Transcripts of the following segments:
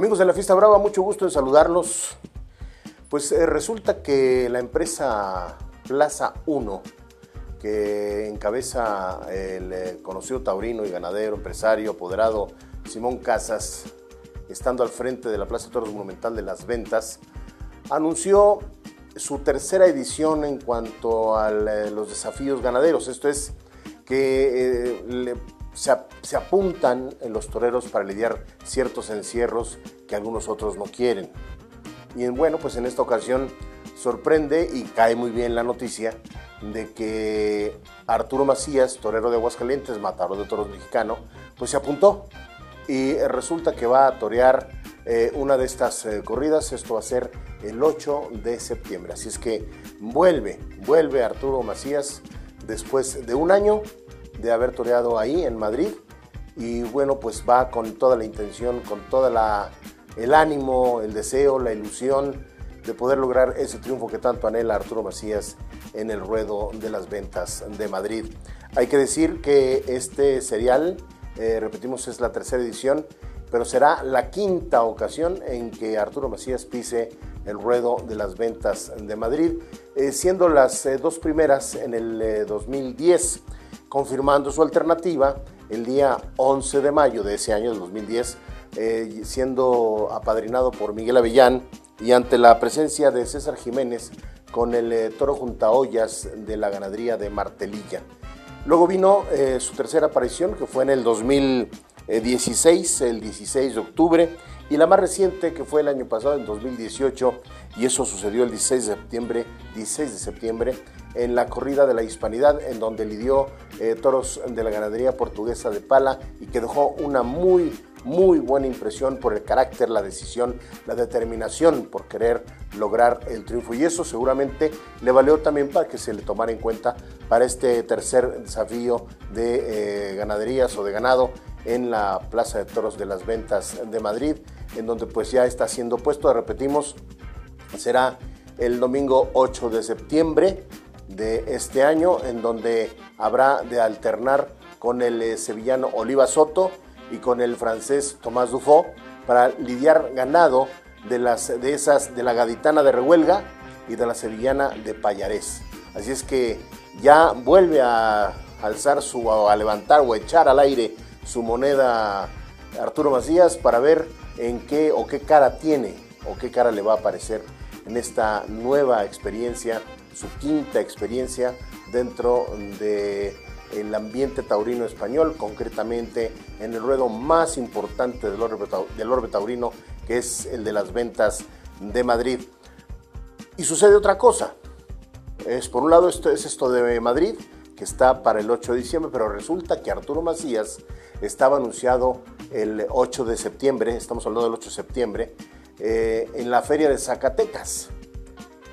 Amigos de la Fiesta Brava, mucho gusto en saludarlos. Pues eh, resulta que la empresa Plaza 1, que encabeza el eh, conocido taurino y ganadero, empresario, apoderado Simón Casas, estando al frente de la Plaza Toros Monumental de las Ventas, anunció su tercera edición en cuanto a eh, los desafíos ganaderos. Esto es que le se, apuntan los toreros para lidiar ciertos encierros que algunos otros no quieren. Y bueno, pues en esta ocasión sorprende y cae muy bien la noticia de que Arturo Macías, torero de Aguascalientes, matador de toros mexicano, pues se apuntó y resulta que va a torear eh, una de estas eh, corridas. Esto va a ser el 8 de septiembre. Así es que vuelve, vuelve Arturo Macías después de un año de haber toreado ahí en Madrid y bueno, pues va con toda la intención, con toda la el ánimo, el deseo, la ilusión de poder lograr ese triunfo que tanto anhela Arturo Macías en el ruedo de las ventas de Madrid. Hay que decir que este serial, eh, repetimos, es la tercera edición, pero será la quinta ocasión en que Arturo Macías pise el ruedo de las ventas de Madrid, eh, siendo las eh, dos primeras en el 2010 confirmando su alternativa el día 11 de mayo de ese año, del 2010, eh, siendo apadrinado por Miguel Avellán y ante la presencia de César Jiménez con el eh, toro junta ollas de la ganadería de Martelilla. Luego vino eh, su tercera aparición, que fue en el 2016, el 16 de octubre, y la más reciente, que fue el año pasado, en 2018, y eso sucedió el 16 de septiembre, 16 de septiembre, en la corrida de la hispanidad, en donde lidió eh, toros de la ganadería portuguesa de Pala y que dejó una muy, muy buena impresión por el carácter, la decisión, la determinación por querer lograr el triunfo. Y eso seguramente le valió también para que se le tomara en cuenta para este tercer desafío de eh, ganaderías o de ganado en la Plaza de Toros de las Ventas de Madrid, en donde pues ya está siendo puesto, repetimos, será el domingo 8 de septiembre de este año, en donde habrá de alternar con el eh, sevillano Oliva Soto y con el francés Tomás Dufo para lidiar ganado de, las, de esas de la gaditana de Rehuelga y de la sevillana de Payarés. Así es que ya vuelve a alzar su, a levantar o echar al aire su moneda Arturo Macías para ver en qué o qué cara tiene o qué cara le va a aparecer en esta nueva experiencia su quinta experiencia dentro del el ambiente taurino español, concretamente en el ruedo más importante del orbe, del orbe taurino, que es el de las ventas de Madrid. Y sucede otra cosa. Es, por un lado, esto es esto de Madrid, que está para el 8 de diciembre, pero resulta que Arturo Macías estaba anunciado el 8 de septiembre, estamos hablando del 8 de septiembre, eh, en la feria de Zacatecas.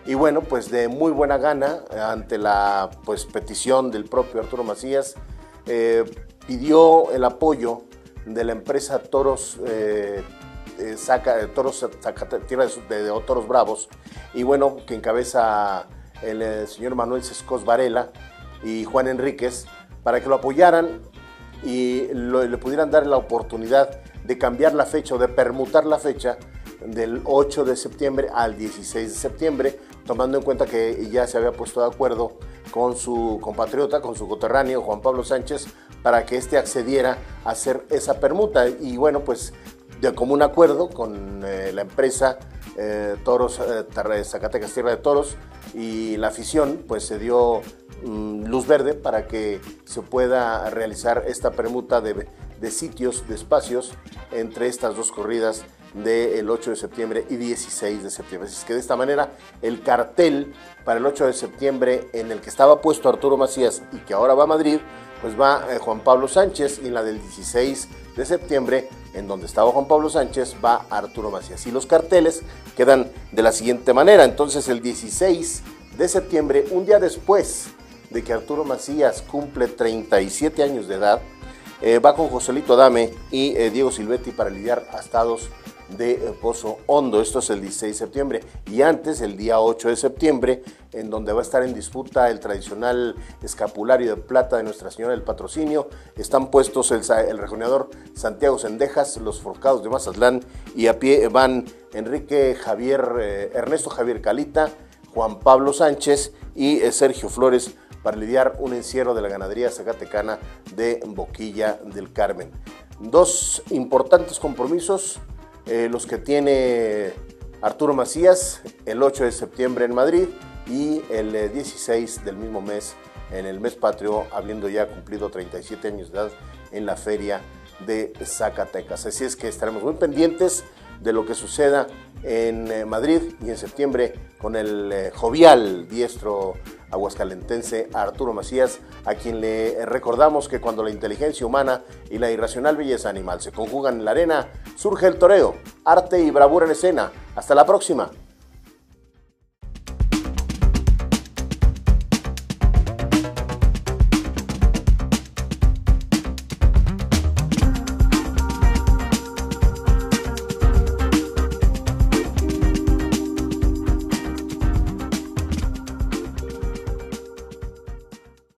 Y bueno, pues de muy buena gana, ante la pues, petición del propio Arturo Macías, eh, pidió el apoyo de la empresa Toros, eh, eh Toros Tierra de, de, Toros Bravos, y bueno, que encabeza el, eh, señor Manuel Sescos Varela y Juan Enríquez, para que lo apoyaran y le pudieran dar la oportunidad de cambiar la fecha o de permutar la fecha del 8 de septiembre al 16 de septiembre, tomando en cuenta que ya se había puesto de acuerdo con su compatriota, con su coterráneo Juan Pablo Sánchez, para que éste accediera a hacer esa permuta. Y bueno, pues de común acuerdo con eh, la empresa eh, Toros, eh, Zacatecas Tierra de Toros y la afición, pues se dio mm, luz verde para que se pueda realizar esta permuta de, de sitios, de espacios entre estas dos corridas del 8 de septiembre y 16 de septiembre. Así es que de esta manera el cartel para el 8 de septiembre en el que estaba puesto Arturo Macías y que ahora va a Madrid, pues va eh, Juan Pablo Sánchez y en la del 16 de septiembre, en donde estaba Juan Pablo Sánchez, va Arturo Macías. Y los carteles quedan de la siguiente manera. Entonces el 16 de septiembre, un día después de que Arturo Macías cumple 37 años de edad, eh, va con Joselito Adame y eh, Diego Silvetti para lidiar a estados de eh, Pozo Hondo. Esto es el 16 de septiembre. Y antes, el día 8 de septiembre, en donde va a estar en disputa el tradicional escapulario de plata de Nuestra Señora del Patrocinio, están puestos el, el Santiago Sendejas, los forcados de Mazatlán y a pie van Enrique Javier, Ernesto Javier Calita, Juan Pablo Sánchez y Sergio Flores para lidiar un encierro de la ganadería zacatecana de Boquilla del Carmen. Dos importantes compromisos, eh, los que tiene Arturo Macías el 8 de septiembre en Madrid y el 16 del mismo mes en el mes patrio, habiendo ya cumplido 37 años de edad en la feria de Zacatecas. Así es que estaremos muy pendientes de lo que suceda en eh, Madrid y en septiembre con el eh, jovial diestro aguascalentense Arturo Macías, a quien le recordamos que cuando la inteligencia humana y la irracional belleza animal se conjugan en la arena, surge el toreo, arte y bravura en escena. Hasta la próxima.